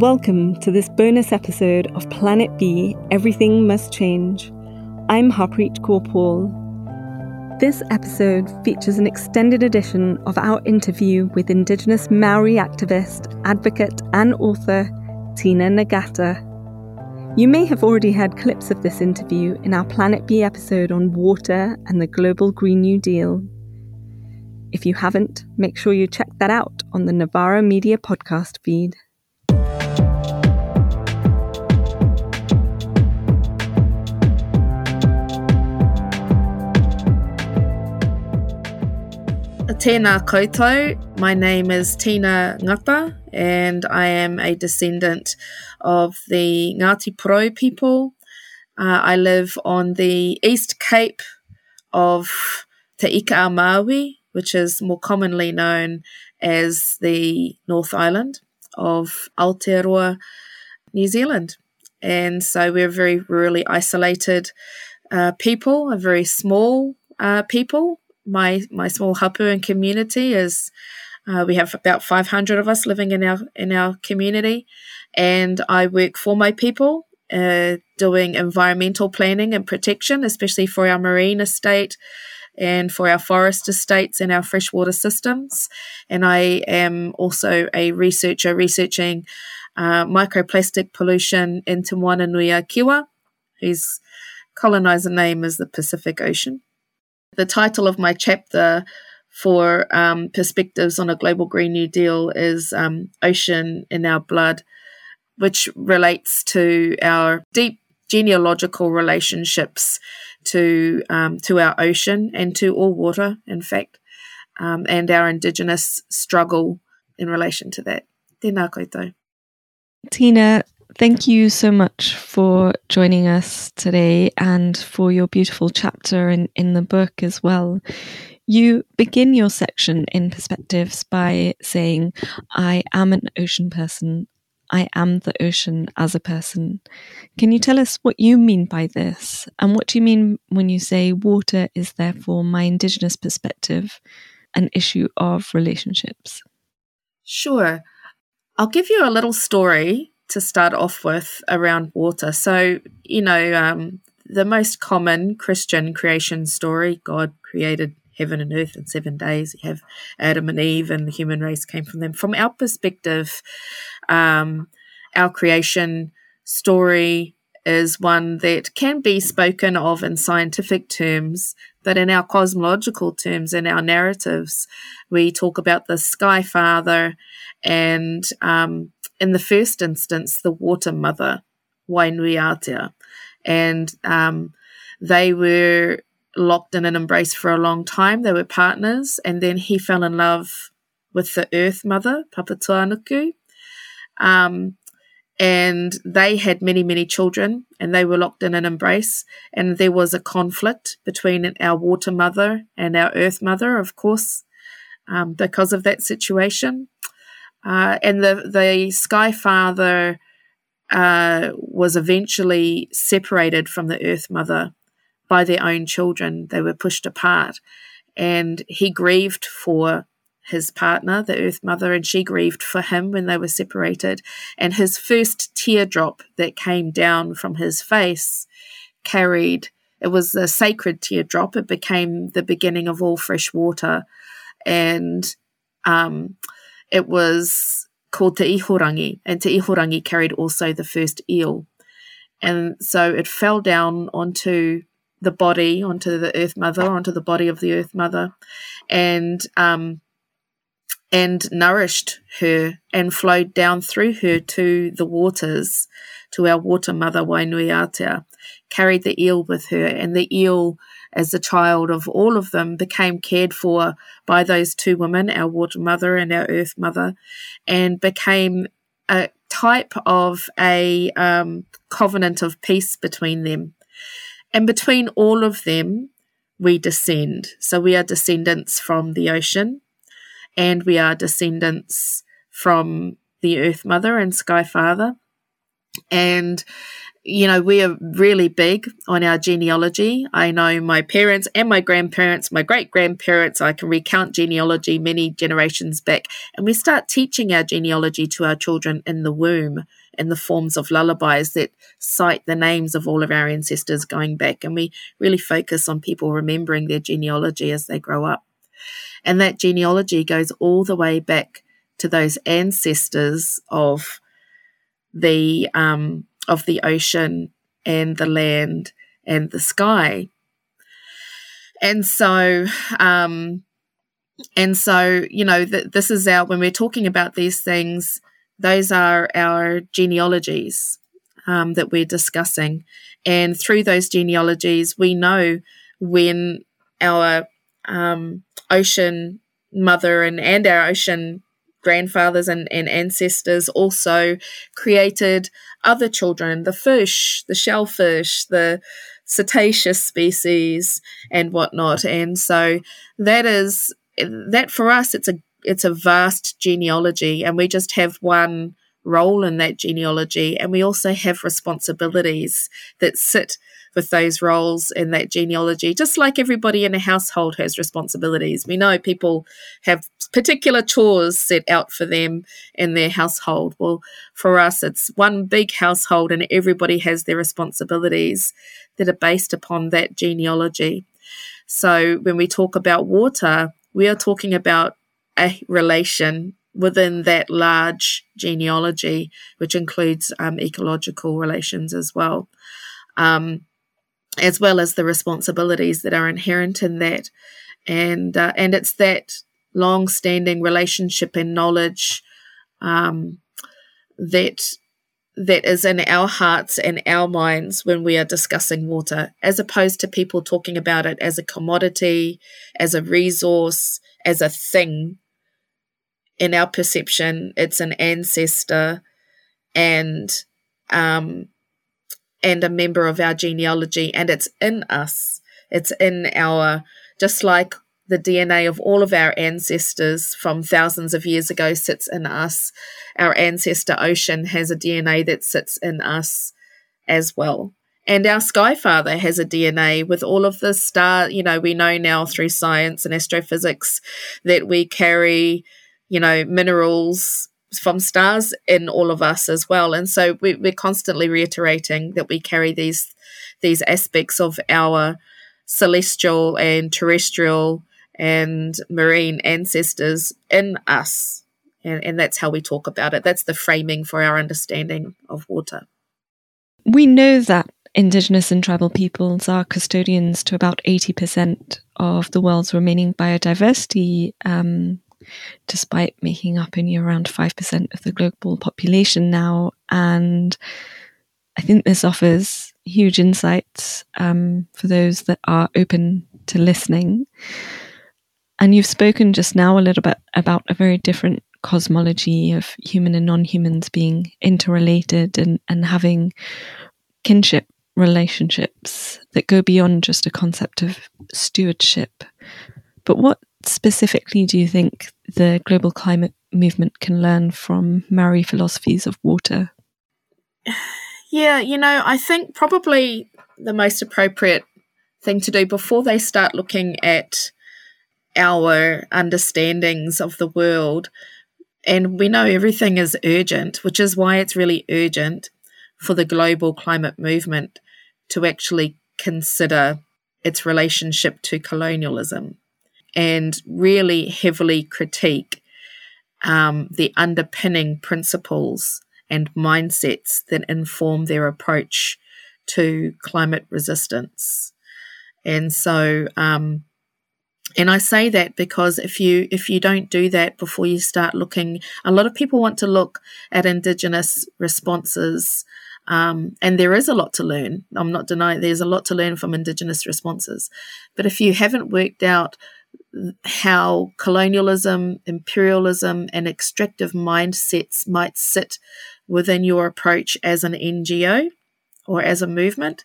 welcome to this bonus episode of Planet B Everything Must Change. I'm Harpreet Kaur. This episode features an extended edition of our interview with Indigenous Maori activist, advocate, and author Tina Ngata. You may have already had clips of this interview in our Planet B episode on water and the global Green New Deal. If you haven't, make sure you check that out on the Novara Media podcast feed. Tēnā koutou. My name is Tina Ngata, and I am a descendant of the Ngāti Porou people. Uh, I live on the East Cape of Te Ika Maui, which is more commonly known as the North Island of Aotearoa, New Zealand. And so we're very rurally isolated uh, people, a very small uh, people my my small hapu and community is uh, we have about 500 of us living in our in our community, and I work for my people, uh, doing environmental planning and protection, especially for our marine estate and for our forest estates and our freshwater systems. And I am also a researcher researching uh, microplastic pollution in Te Moana Nui Kiwa, whose colonizer name is the Pacific Ocean. The title of my chapter for um, Perspectives on a Global Green New Deal is um, Ocean in Our Blood, which relates to our deep genealogical relationships to um, to our ocean and to all water, in fact, um, and our Indigenous struggle in relation to that. Tēnā koutou. Tina, thank you so much for joining us today and for your beautiful chapter in, in the book as well. You begin your section in Perspectives by saying, I am an ocean person. I am the ocean as a person. Can you tell us what you mean by this? And what do you mean when you say water is therefore my Indigenous perspective, an issue of relationships? Sure. I'll give you a little story to start off with around water. So, you know, um, the most common Christian creation story God created heaven and earth in seven days. You have Adam and Eve, and the human race came from them. From our perspective, um, our creation story is one that can be spoken of in scientific terms, but in our cosmological terms, in our narratives, we talk about the Sky Father and um, in the first instance, the water mother, Wainuiatea. And um, they were locked in an embrace for a long time. They were partners. And then he fell in love with the earth mother, Papatuanuku. Um, and they had many, many children, and they were locked in an embrace. And there was a conflict between our water mother and our earth mother, of course, um, because of that situation. Uh, and the the Sky Father uh, was eventually separated from the Earth Mother by their own children. They were pushed apart, and he grieved for his partner, the Earth Mother, and she grieved for him when they were separated. And his first teardrop that came down from his face carried it was a sacred teardrop. It became the beginning of all fresh water, and um, it was called Te Ihorangi, and Te Ihorangi carried also the first eel. And so it fell down onto the body, onto the Earth Mother, onto the body of the Earth Mother, and um, and nourished her and flowed down through her to the waters, to our water mother Wainuiatea, carried the eel with her, and the eel as a child of all of them, became cared for by those two women, our water mother and our earth mother, and became a type of a um, covenant of peace between them. And between all of them, we descend. So we are descendants from the ocean, and we are descendants from the Earth Mother and Sky Father. And you know, we are really big on our genealogy. I know my parents and my grandparents, my great grandparents, I can recount genealogy many generations back. And we start teaching our genealogy to our children in the womb in the forms of lullabies that cite the names of all of our ancestors going back. And we really focus on people remembering their genealogy as they grow up. And that genealogy goes all the way back to those ancestors of the um, of the ocean and the land and the sky. And so, um, and so, you know, th- this is our, when we're talking about these things, those are our genealogies um, that we're discussing. And through those genealogies, we know when our um, ocean mother and, and our ocean grandfathers and, and ancestors also created other children the fish, the shellfish, the cetaceous species, and whatnot. And so that is that for us, it's a it's a vast genealogy, and we just have one role in that genealogy, and we also have responsibilities that sit with those roles in that genealogy, just like everybody in a household has responsibilities. We know people have particular chores set out for them in their household. Well, for us, it's one big household, and everybody has their responsibilities that are based upon that genealogy. So when we talk about water, we are talking about a relation within that large genealogy, which includes um, ecological relations as well. Um, as well as the responsibilities that are inherent in that. And, uh, and it's that long standing relationship and knowledge um, that that is in our hearts and our minds when we are discussing water, as opposed to people talking about it as a commodity, as a resource, as a thing. In our perception, it's an ancestor and um, and a member of our genealogy, and it's in us. It's in our, just like the DNA of all of our ancestors from thousands of years ago sits in us. Our ancestor ocean has a DNA that sits in us as well. And our sky father has a DNA with all of the star, you know, we know now through science and astrophysics that we carry, you know, minerals from stars in all of us as well. And so we, we're constantly reiterating that we carry these these aspects of our celestial and terrestrial and marine ancestors in us. And, and that's how we talk about it. That's the framing for our understanding of water. We know that Indigenous and tribal peoples are custodians to about 80% of the world's remaining biodiversity. Um, despite making up only around 5% of the global population now. And I think this offers huge insights um, for those that are open to listening. And you've spoken just now a little bit about a very different cosmology of human and non humans being interrelated and, and having kinship relationships that go beyond just a concept of stewardship. But what specifically do you think the global climate movement can learn from Maori philosophies of water? Yeah, you know, I think probably the most appropriate thing to do before they start looking at our understandings of the world, and we know everything is urgent, which is why it's really urgent for the global climate movement to actually consider its relationship to colonialism and really heavily critique um, the underpinning principles and mindsets that inform their approach to climate resistance. And so, um, and I say that because if you if you don't do that before you start looking, a lot of people want to look at Indigenous responses, um, and there is a lot to learn. I'm not denying there's a lot to learn from Indigenous responses, but if you haven't worked out how colonialism, imperialism, and extractive mindsets might sit within your approach as an NGO or as a movement,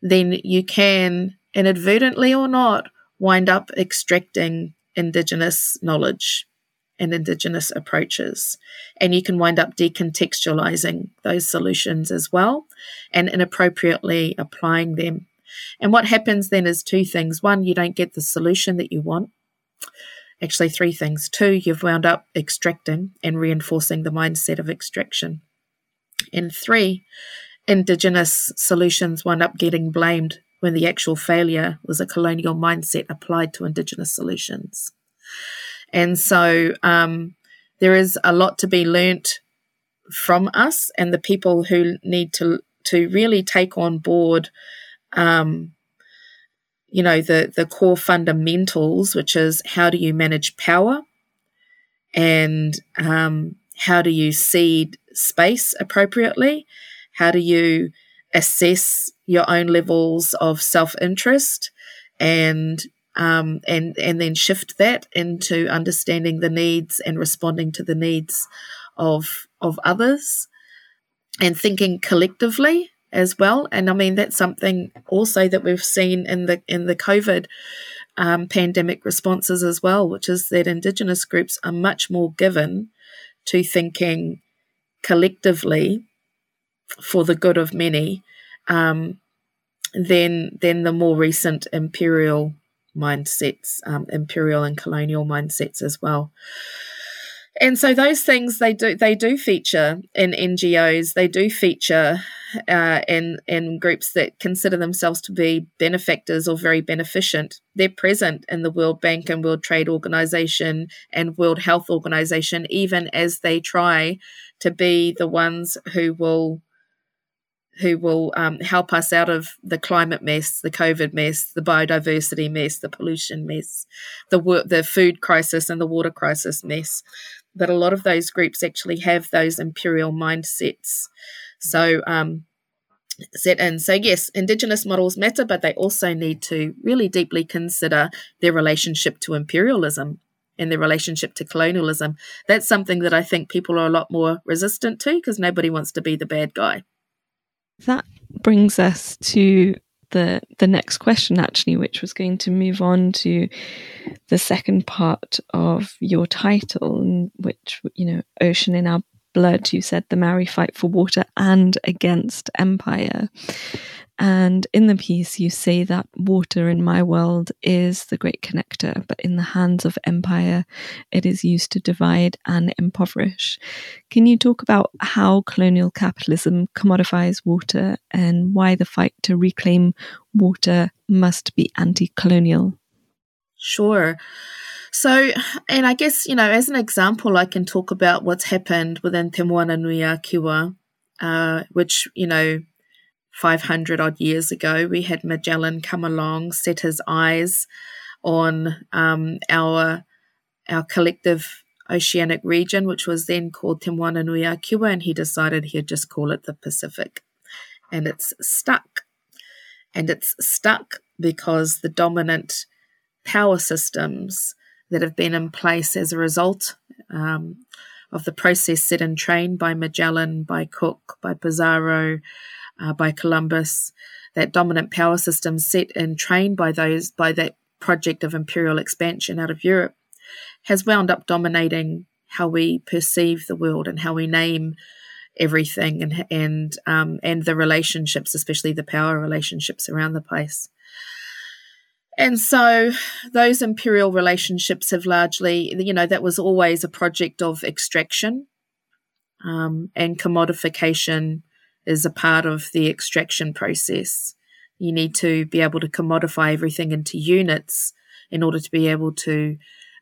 then you can, inadvertently or not, wind up extracting Indigenous knowledge and Indigenous approaches. And you can wind up decontextualizing those solutions as well and inappropriately applying them. And what happens then is two things. One, you don't get the solution that you want. Actually, three things. Two, you've wound up extracting and reinforcing the mindset of extraction. And three, Indigenous solutions wind up getting blamed when the actual failure was a colonial mindset applied to Indigenous solutions. And so um, there is a lot to be learnt from us and the people who need to to really take on board um, you know the the core fundamentals which is how do you manage power and um, how do you cede space appropriately? How do you assess your own levels of self-interest and um, and and then shift that into understanding the needs and responding to the needs of of others and thinking collectively as well and i mean that's something also that we've seen in the in the covid um, pandemic responses as well which is that indigenous groups are much more given to thinking collectively for the good of many um, than than the more recent imperial mindsets, um, imperial and colonial mindsets as well. And so those things they do they do feature in NGOs. They do feature uh, in in groups that consider themselves to be benefactors or very beneficent. They're present in the World Bank and World Trade Organization and World Health Organization, even as they try to be the ones who will who will um, help us out of the climate mess, the COVID mess, the biodiversity mess, the pollution mess, the the food crisis, and the water crisis mess. But a lot of those groups actually have those imperial mindsets. So, um, set in. So, yes, Indigenous models matter, but they also need to really deeply consider their relationship to imperialism and their relationship to colonialism. That's something that I think people are a lot more resistant to because nobody wants to be the bad guy. That brings us to the the next question actually which was going to move on to the second part of your title which you know ocean in our you said the maori fight for water and against empire and in the piece, you say that water in my world is the great connector, but in the hands of empire, it is used to divide and impoverish. Can you talk about how colonial capitalism commodifies water and why the fight to reclaim water must be anti colonial? Sure. So, and I guess, you know, as an example, I can talk about what's happened within Te Moana Nui uh, which, you know, 500 odd years ago, we had Magellan come along, set his eyes on um, our our collective oceanic region, which was then called Te Moana Nui and he decided he'd just call it the Pacific. And it's stuck. And it's stuck because the dominant power systems that have been in place as a result um, of the process set in train by Magellan, by Cook, by Pizarro, uh, by Columbus, that dominant power system set and trained by those by that project of imperial expansion out of Europe, has wound up dominating how we perceive the world and how we name everything and and um, and the relationships, especially the power relationships around the place. And so those imperial relationships have largely, you know, that was always a project of extraction um, and commodification is a part of the extraction process. You need to be able to commodify everything into units in order to be able to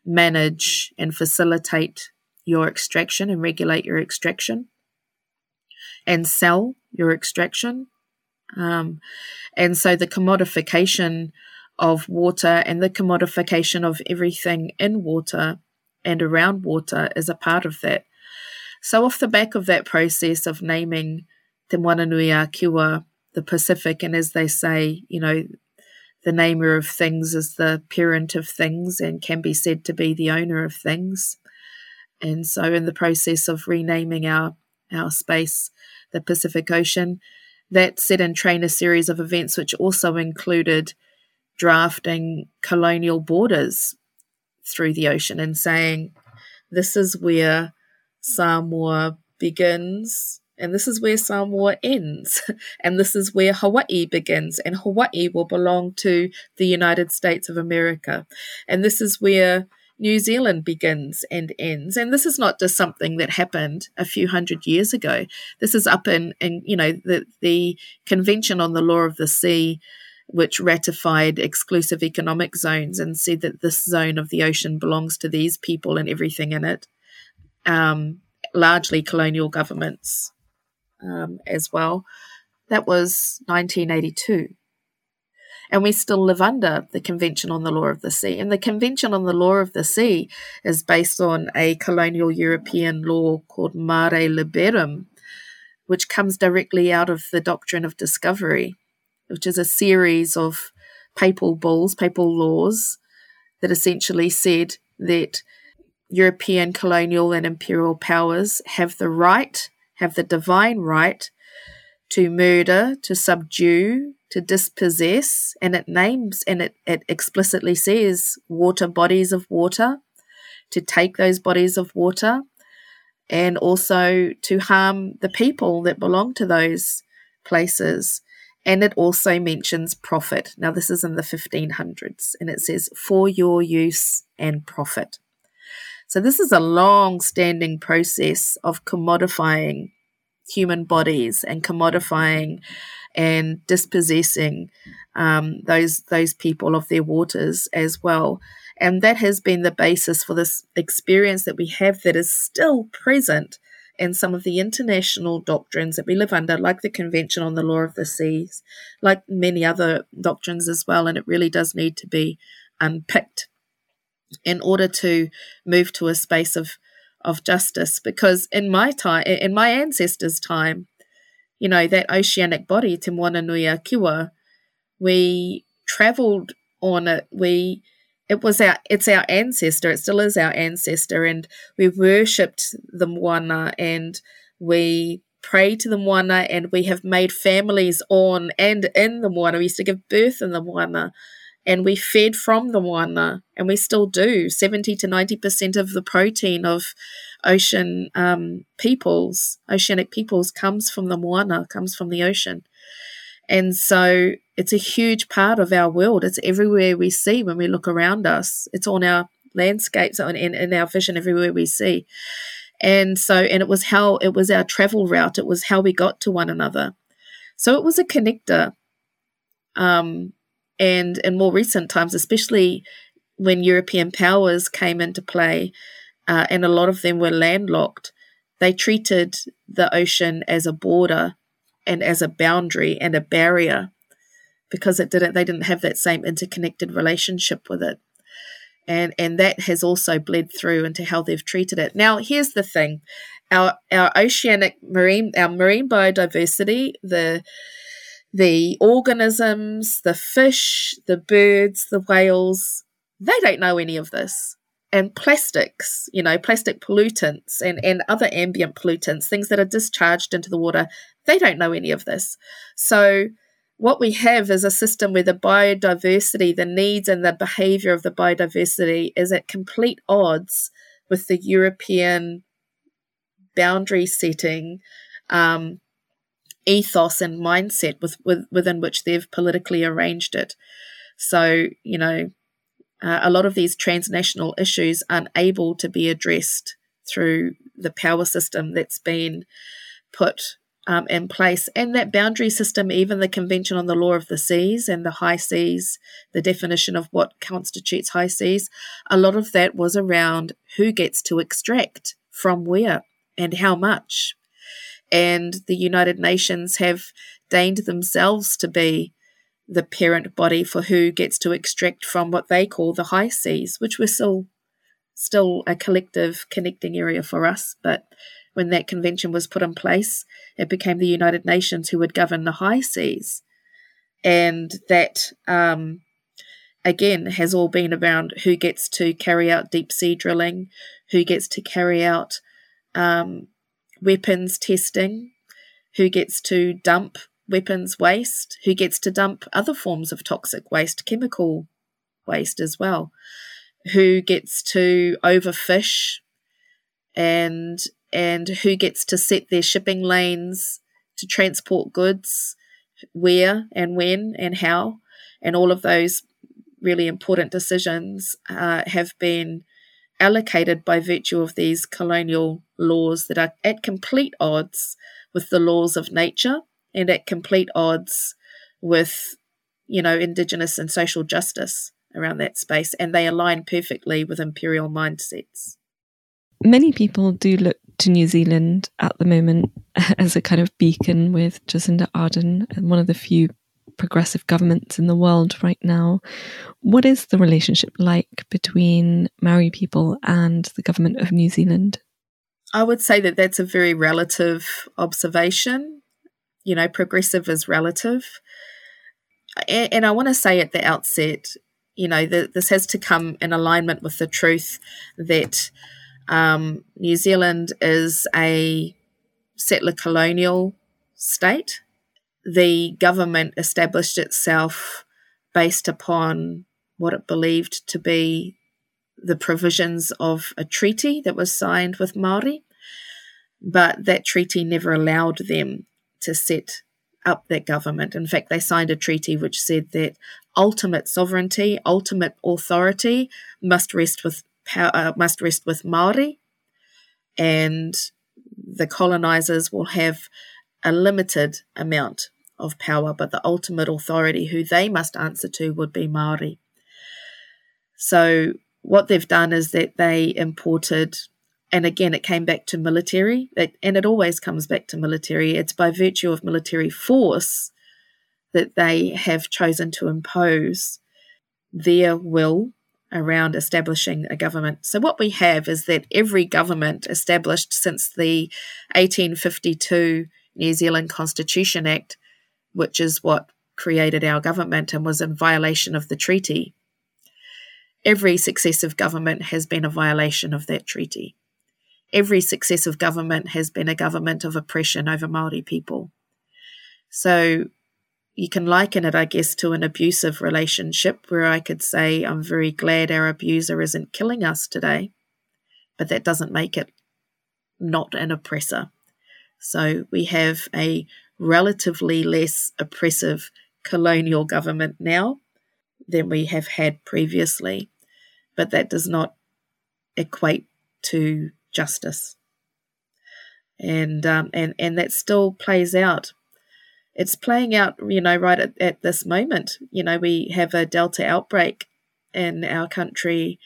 manage and facilitate your extraction and regulate your extraction and sell your extraction. Um, and so the commodification of water and the commodification of everything in water and around water is a part of that. So, off the back of that process of naming Te Moana Nui a the Pacific, and as they say, you know, the namer of things is the parent of things and can be said to be the owner of things. And so, in the process of renaming our our space, the Pacific Ocean, that set in train a series of events which also included drafting colonial borders through the ocean and saying this is where Samoa begins and this is where Samoa ends. And this is where Hawaii begins. And Hawaii will belong to the United States of America. And this is where New Zealand begins and ends. And this is not just something that happened a few hundred years ago. This is up in, in you know, the, the Convention on the Law of the Sea, which ratified exclusive economic zones and said that this zone of the ocean belongs to these people and everything in it. Um, largely colonial governments um, as well. That was 1982. And we still live under the Convention on the Law of the Sea. And the Convention on the Law of the Sea is based on a colonial European law called Mare Liberum, which comes directly out of the doctrine of discovery, which is a series of papal bulls, papal laws that essentially said that European colonial and imperial powers have the right have the divine right to murder, to subdue, to dispossess, and it names and it, it explicitly says water bodies of water, to take those bodies of water, and also to harm the people that belong to those places. And it also mentions profit. Now, this is in the 1500s, and it says, for your use and profit. So, this is a long standing process of commodifying human bodies and commodifying and dispossessing um, those those people of their waters as well. And that has been the basis for this experience that we have that is still present in some of the international doctrines that we live under, like the Convention on the Law of the Seas, like many other doctrines as well. And it really does need to be unpicked in order to move to a space of of justice. Because in my time, in my ancestors' time, you know that oceanic body, Te Moana Nui a Kiwa, we travelled on it. We it was our it's our ancestor. It still is our ancestor, and we worshipped the moana and we pray to the moana and we have made families on and in the moana. We used to give birth in the moana and we fed from the moana, and we still do. 70 to 90% of the protein of ocean um, peoples, oceanic peoples, comes from the moana, comes from the ocean. And so it's a huge part of our world. It's everywhere we see when we look around us. It's on our landscapes and in, in our vision everywhere we see. And so, and it was how it was our travel route. It was how we got to one another. So it was a connector. Um, and in more recent times, especially when European powers came into play, uh, and a lot of them were landlocked, they treated the ocean as a border and as a boundary and a barrier because it didn't they didn't have that same interconnected relationship with it. And and that has also bled through into how they've treated it. Now here's the thing. Our our oceanic marine our marine biodiversity the the organisms, the fish, the birds, the whales, they don't know any of this. And plastics, you know, plastic pollutants and, and other ambient pollutants, things that are discharged into the water, they don't know any of this. So, what we have is a system where the biodiversity, the needs and the behavior of the biodiversity is at complete odds with the European boundary setting um, ethos and mindset with, with, within which they've politically arranged it. So, you know, uh, a lot of these transnational issues aren't able to be addressed through the power system that's been put um, in place. And that boundary system, even the Convention on the Law of the Seas and the high seas, the definition of what constitutes high seas, a lot of that was around who gets to extract from where and how much and the United Nations have deigned themselves to be the parent body for who gets to extract from what they call the high seas, which was still still a collective connecting area for us. But when that convention was put in place, it became the United Nations who would govern the high seas, and that um, again has all been around who gets to carry out deep sea drilling, who gets to carry out um, weapons testing, who gets to dump weapons waste, who gets to dump other forms of toxic waste, chemical waste as well, who gets to overfish, and and who gets to set their shipping lanes to transport goods, where and when and how, and all of those really important decisions uh, have been allocated by virtue of these colonial laws that are at complete odds with the laws of nature and at complete odds with, you know, indigenous and social justice around that space, and they align perfectly with imperial mindsets. Many people do look to New Zealand at the moment as a kind of beacon with Jacinda Ardern, and one of the few progressive governments in the world right now. What is the relationship like between Maori people and the government of New Zealand? I would say that that's a very relative observation. You know, progressive is relative. And, and I want to say at the outset, you know, that this has to come in alignment with the truth that um, New Zealand is a settler colonial state. The government established itself based upon what it believed to be the provisions of a treaty that was signed with Maori, but that treaty never allowed them to set up that government. In fact, they signed a treaty which said that ultimate sovereignty, ultimate authority must rest with power, uh, must rest with Maori, and the colonizers will have a limited amount of power, but the ultimate authority, who they must answer to, would be Maori. So what they've done is that they imported, and again, it came back to military, and it always comes back to military. It's by virtue of military force that they have chosen to impose their will around establishing a government. So, what we have is that every government established since the 1852 New Zealand Constitution Act, which is what created our government and was in violation of the treaty, every successive government has been a violation of that treaty. Every successive government has been a government of oppression over Maori people. So you can liken it, I guess, to an abusive relationship where I could say, I'm very glad our abuser isn't killing us today, but that doesn't make it not an oppressor. So we have a relatively less oppressive colonial government now than we have had previously, but that does not equate to justice. And um, and and that still plays out it's playing out, you know, right at, at this moment. You know, we have a Delta outbreak in our country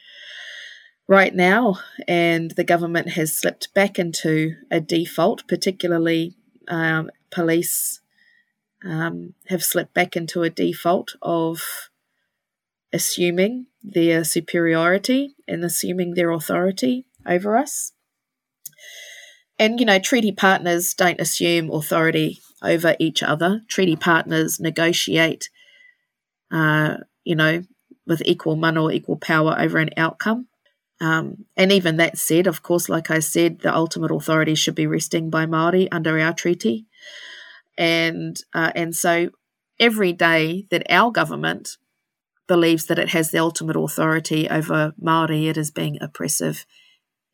right now, and the government has slipped back into a default, particularly um, police um, have slipped back into a default of assuming their superiority and assuming their authority over us. And, you know, treaty partners don't assume authority over each other. Treaty partners negotiate, uh, you know, with equal mana or equal power over an outcome. Um, and even that said, of course, like I said, the ultimate authority should be resting by Maori under our treaty, and uh, and so every day that our government believes that it has the ultimate authority over Maori, it is being oppressive,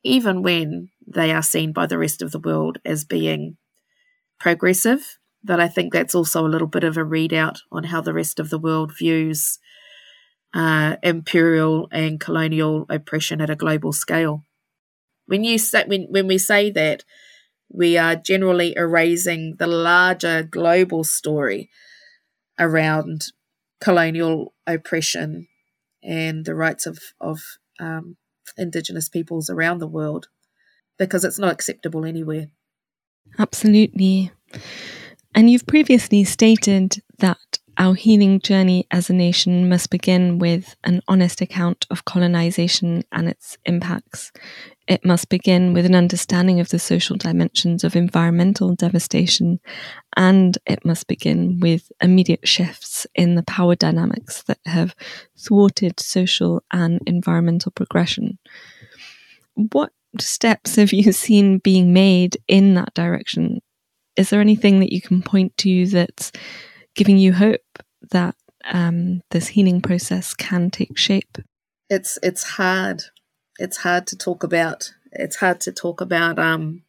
even when they are seen by the rest of the world as being progressive, but I think that's also a little bit of a readout on how the rest of the world views uh, imperial and colonial oppression at a global scale. When you say when when we say that, we are generally erasing the larger global story around colonial oppression and the rights of of um, indigenous peoples around the world because it's not acceptable anywhere. Absolutely. And you've previously stated that our healing journey as a nation must begin with an honest account of colonization and its impacts. It must begin with an understanding of the social dimensions of environmental devastation, and it must begin with immediate shifts in the power dynamics that have thwarted social and environmental progression. What steps have you seen being made in that direction? Is there anything that you can point to that's giving you hope that um, this healing process can take shape? It's it's hard. It's hard to talk about it's hard to talk about. Um,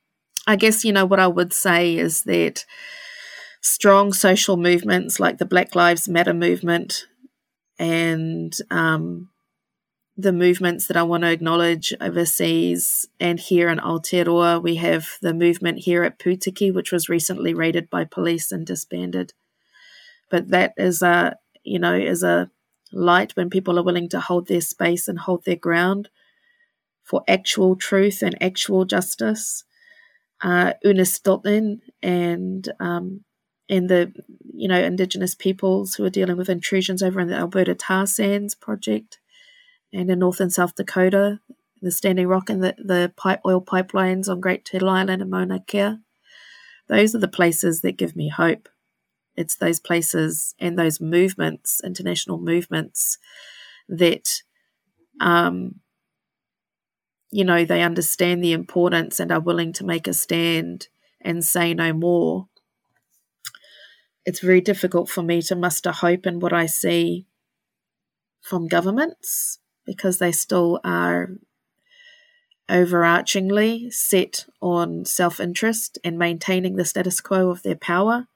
I guess you know what I would say is that strong social movements like the Black Lives Matter movement and um, the movements that I want to acknowledge overseas and here in Aotearoa. We have the movement here at Putiki, which was recently raided by police and disbanded. But that is a, you know, is a light when people are willing to hold their space and hold their ground for actual truth and actual justice. Uh, Unist'ot'en and um, and the you know indigenous peoples who are dealing with intrusions over in the Alberta tar sands project and in North and South Dakota, the Standing Rock and the, the pipe oil pipelines on Great Turtle Island and Mauna Kea. Those are the places that give me hope. It's those places and those movements, international movements, that, um, you know, they understand the importance and are willing to make a stand and say no more it's very difficult for me to muster hope in what I see from governments because they still are overarchingly set on self interest and maintaining the status quo of their power.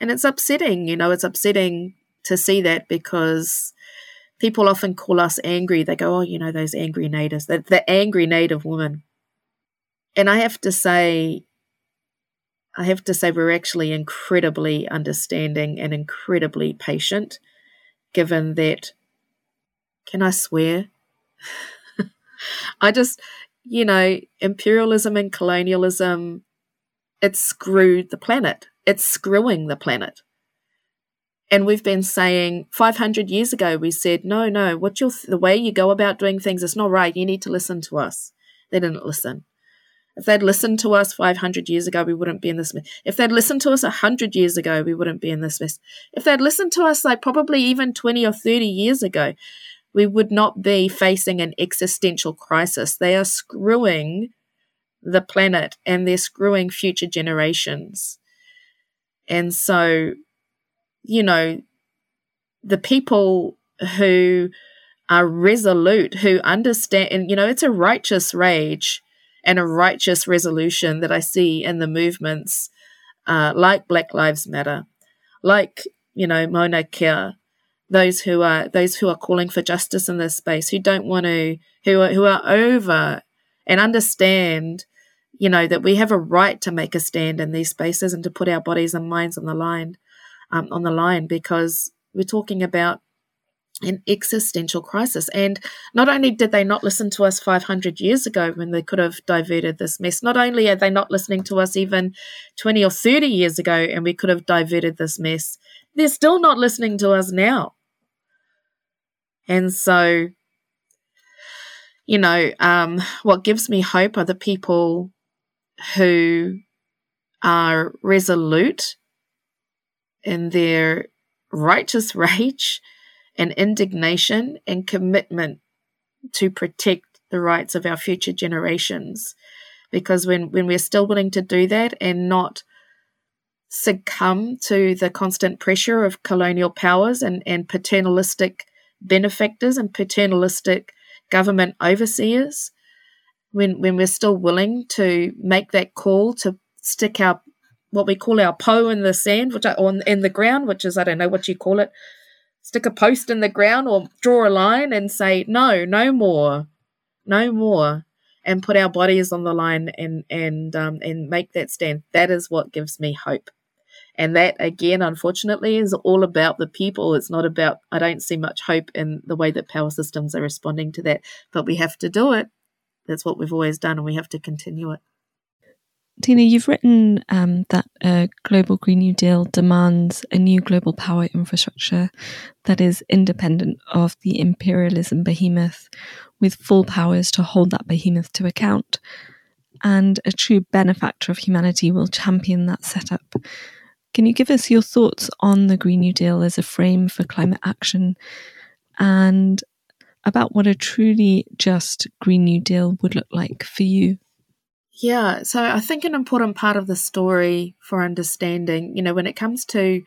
And it's upsetting, you know, it's upsetting to see that because people often call us angry. They go, oh, you know, those angry natives, the, the angry native woman. And I have to say, I have to say, we're actually incredibly understanding and incredibly patient, given that. Can I swear? I just, you know, imperialism and colonialism, it's screwed the planet. It's screwing the planet. And we've been saying 500 years ago, we said, no, no, what you the way you go about doing things is not right. You need to listen to us. They didn't listen. If they'd listened to us 500 years ago, we wouldn't be in this mess. If they'd listened to us 100 years ago, we wouldn't be in this mess. If they'd listened to us, like probably even 20 or 30 years ago, we would not be facing an existential crisis. They are screwing the planet and they're screwing future generations. And so, you know, the people who are resolute, who understand, and, you know, it's a righteous rage and a righteous resolution that I see in the movements uh, like Black Lives Matter, like you know Mauna Kea, those who are those who are calling for justice in this space, who don't want to, who are, who are over and understand, you know, that we have a right to make a stand in these spaces and to put our bodies and minds on the line, um, on the line, because we're talking about an existential crisis. And not only did they not listen to us 500 years ago when they could have diverted this mess, not only are they not listening to us even 20 or 30 years ago and we could have diverted this mess, they're still not listening to us now. And so, you know, um, what gives me hope are the people who are resolute in their righteous rage and indignation and commitment to protect the rights of our future generations. Because when, when we're still willing to do that and not succumb to the constant pressure of colonial powers and, and paternalistic benefactors and paternalistic government overseers, when, when we're still willing to make that call to stick our what we call our pou in the sand, which are on in the ground, which is I don't know what you call it, stick a post in the ground or draw a line and say, no, no more, no more, and put our bodies on the line and and um, and make that stand. That is what gives me hope. And that again, unfortunately, is all about the people. It's not about, I don't see much hope in the way that power systems are responding to that. But we have to do it. That's what we've always done, and we have to continue it. Tina, you've written um, that a global Green New Deal demands a new global power infrastructure that is independent of the imperialism behemoth, with full powers to hold that behemoth to account. And a true benefactor of humanity will champion that setup. Can you give us your thoughts on the Green New Deal as a frame for climate action and about what a truly just Green New Deal would look like for you? Yeah, so I think an important part of the story for understanding, you know, when it comes to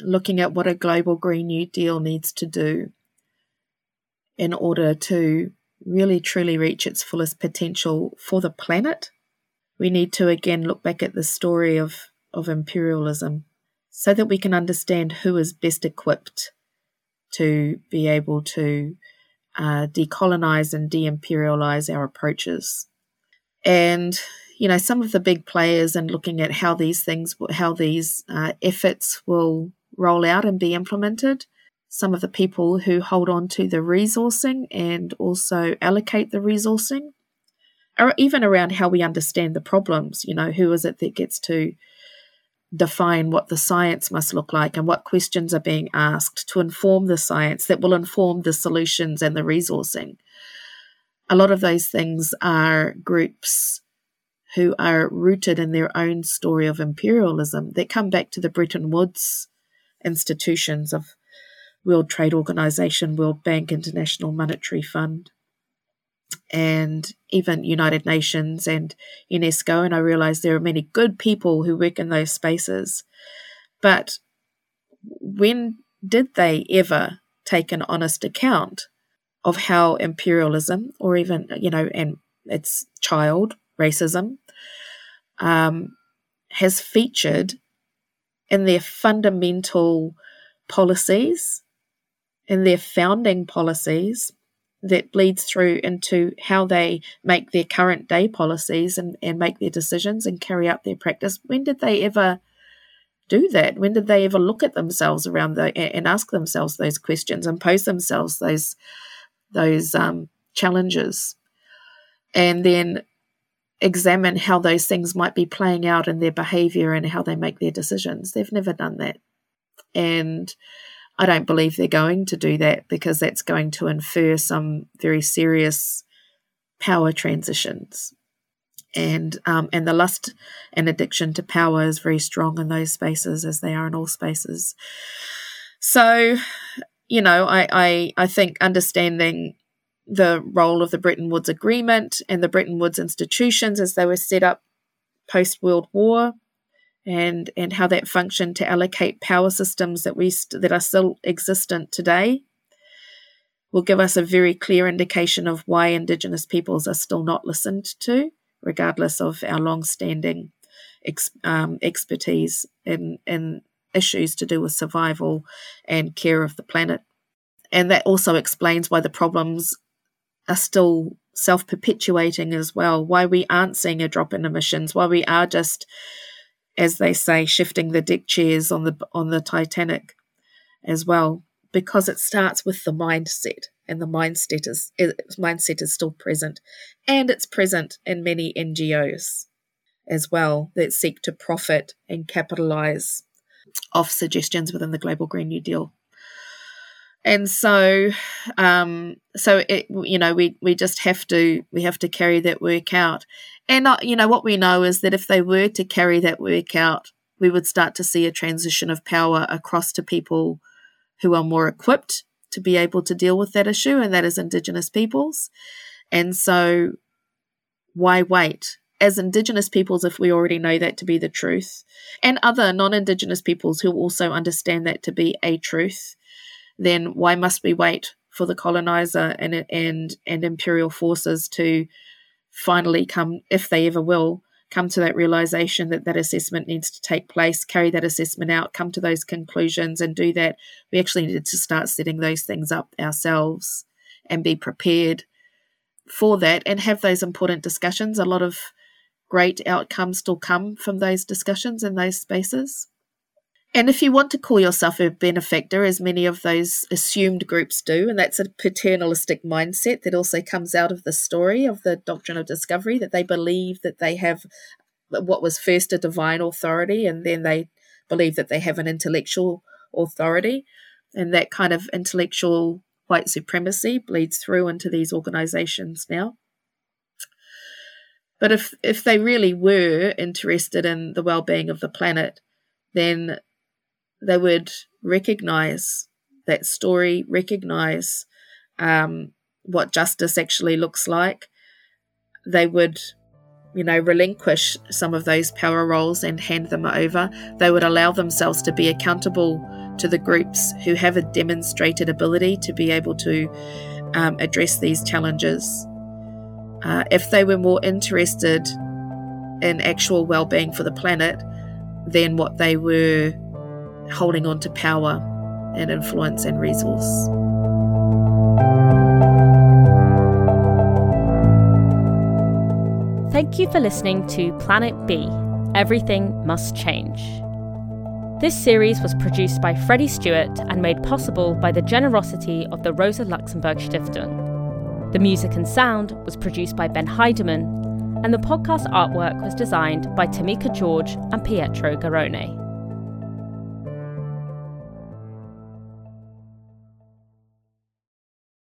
looking at what a global Green New Deal needs to do in order to really truly reach its fullest potential for the planet, we need to again look back at the story of, of imperialism so that we can understand who is best equipped to be able to uh, decolonize and de imperialize our approaches. And, you know, some of the big players and looking at how these things, how these uh, efforts will roll out and be implemented some of the people who hold on to the resourcing and also allocate the resourcing, or even around how we understand the problems. You know, who is it that gets to define what the science must look like and what questions are being asked to inform the science that will inform the solutions and the resourcing. A lot of those things are groups who are rooted in their own story of imperialism that come back to the Bretton Woods institutions of World Trade Organization, World Bank, International Monetary Fund, and even United Nations and UNESCO. And I realize there are many good people who work in those spaces. But when did they ever take an honest account of how imperialism, or even, you know, and its child, racism, um, has featured in their fundamental policies in their founding policies that bleeds through into how they make their current day policies and, and make their decisions and carry out their practice. When did they ever do that? When did they ever look at themselves around the, and ask themselves those questions and pose themselves those those um, challenges, and then examine how those things might be playing out in their behavior and how they make their decisions? They've never done that, and I don't believe they're going to do that because that's going to infer some very serious power transitions. And um, and the lust and addiction to power is very strong in those spaces as they are in all spaces. So, you know, I, I, I think understanding the role of the Bretton Woods Agreement and the Bretton Woods institutions as they were set up post World War and and how that functioned to allocate power systems that we st- that are still existent today will give us a very clear indication of why indigenous peoples are still not listened to regardless of our long-standing ex- um, expertise in in issues to do with survival and care of the planet. And that also explains why the problems are still self-perpetuating as well why we aren't seeing a drop in emissions why we are just as they say, shifting the deck chairs on the on the Titanic as well, because it starts with the mindset, and the mindset is, is mindset is still present, and it's present in many NGOs as well that seek to profit and capitalize off suggestions within the Global Green New Deal. And so, um, so it, you know, we we just have to we have to carry that work out, and, uh, you know, what we know is that if they were to carry that work out, we would start to see a transition of power across to people who are more equipped to be able to deal with that issue, and that is Indigenous peoples. And so, why wait? As Indigenous peoples, if we already know that to be the truth, and other non Indigenous peoples who also understand that to be a truth, then why must we wait for the colonizer and, and, and imperial forces to finally come, if they ever will, come to that realization that that assessment needs to take place, carry that assessment out, come to those conclusions, and do that. We actually need to start setting those things up ourselves and be prepared for that and have those important discussions. A lot of great outcomes still come from those discussions in those spaces. And if you want to call yourself a benefactor, as many of those assumed groups do, and that's a paternalistic mindset that also comes out of the story of the doctrine of discovery, that they believe that they have what was first a divine authority, and then they believe that they have an intellectual authority. And that kind of intellectual white supremacy bleeds through into these organizations now. But if, if they really were interested in the well being of the planet, then they would recognize that story, recognize um, what justice actually looks like. They would, you know, relinquish some of those power roles and hand them over. They would allow themselves to be accountable to the groups who have a demonstrated ability to be able to um, address these challenges. Uh, if they were more interested in actual well being for the planet than what they were holding on to power and influence and resource. Thank you for listening to Planet B Everything Must Change. This series was produced by Freddie Stuart and made possible by the generosity of the Rosa Luxemburg Stiftung. The music and sound was produced by Ben Heyderman, and the podcast artwork was designed by Tomekah George and Pietro Garrone.